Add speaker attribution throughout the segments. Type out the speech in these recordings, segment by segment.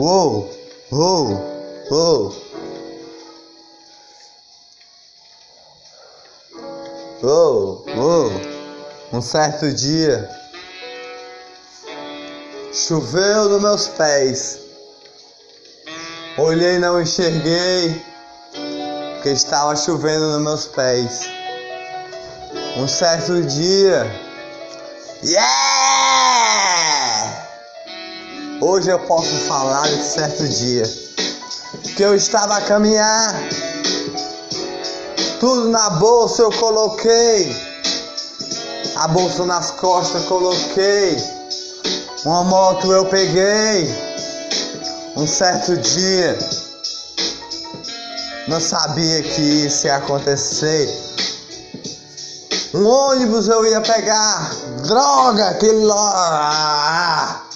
Speaker 1: Uou, uou, uou. Uou, uou. Um certo dia choveu nos meus pés. Olhei, não enxerguei, que estava chovendo nos meus pés. Um certo dia, yeah! Hoje eu posso falar desse certo dia que eu estava a caminhar, tudo na bolsa eu coloquei, a bolsa nas costas coloquei, uma moto eu peguei. Um certo dia, não sabia que isso ia acontecer. Um ônibus eu ia pegar, droga, que lá.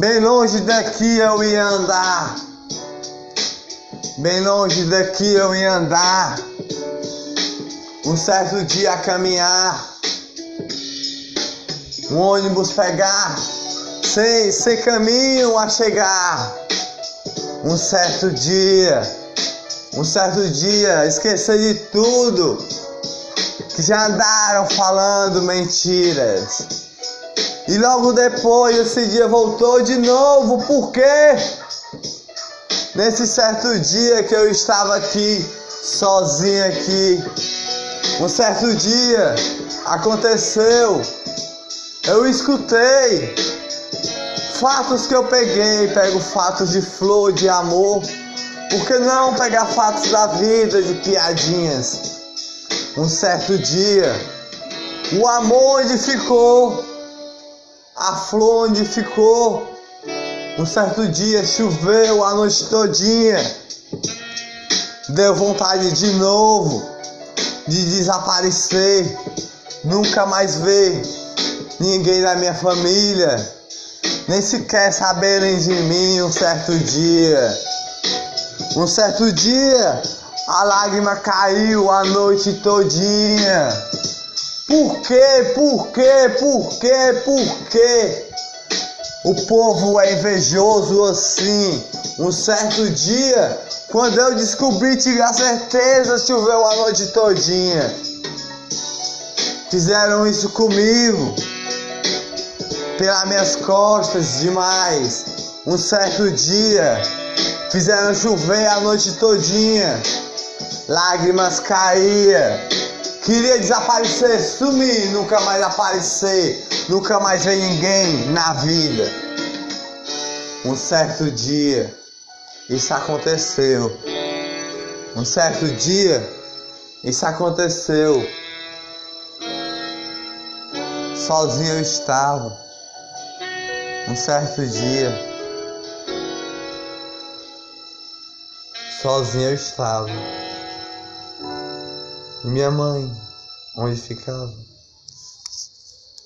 Speaker 1: Bem longe daqui eu ia andar. Bem longe daqui eu ia andar. Um certo dia caminhar. Um ônibus pegar sem, sem caminho a chegar. Um certo dia, um certo dia, esquecer de tudo que já andaram falando mentiras. E logo depois esse dia voltou de novo, por quê? Nesse certo dia que eu estava aqui, sozinho aqui, um certo dia aconteceu, eu escutei fatos que eu peguei, pego fatos de flor, de amor. Por que não pegar fatos da vida, de piadinhas? Um certo dia, o amor onde ficou, a flor onde ficou. Um certo dia choveu a noite todinha. Deu vontade de novo de desaparecer, nunca mais ver ninguém da minha família nem sequer saberem de mim um certo dia. Um certo dia, a lágrima caiu a noite todinha. Por quê? Por quê? Por quê? Por quê? O povo é invejoso assim. Um certo dia, quando eu descobri, tive a certeza, choveu a noite todinha. Fizeram isso comigo pelas minhas costas demais. Um certo dia fizeram chover a noite todinha, lágrimas caíam. Queria desaparecer, sumir, nunca mais aparecer, nunca mais ver ninguém na vida. Um certo dia isso aconteceu. Um certo dia isso aconteceu. Sozinho eu estava. Um certo dia, sozinho eu estava. E minha mãe, onde ficava?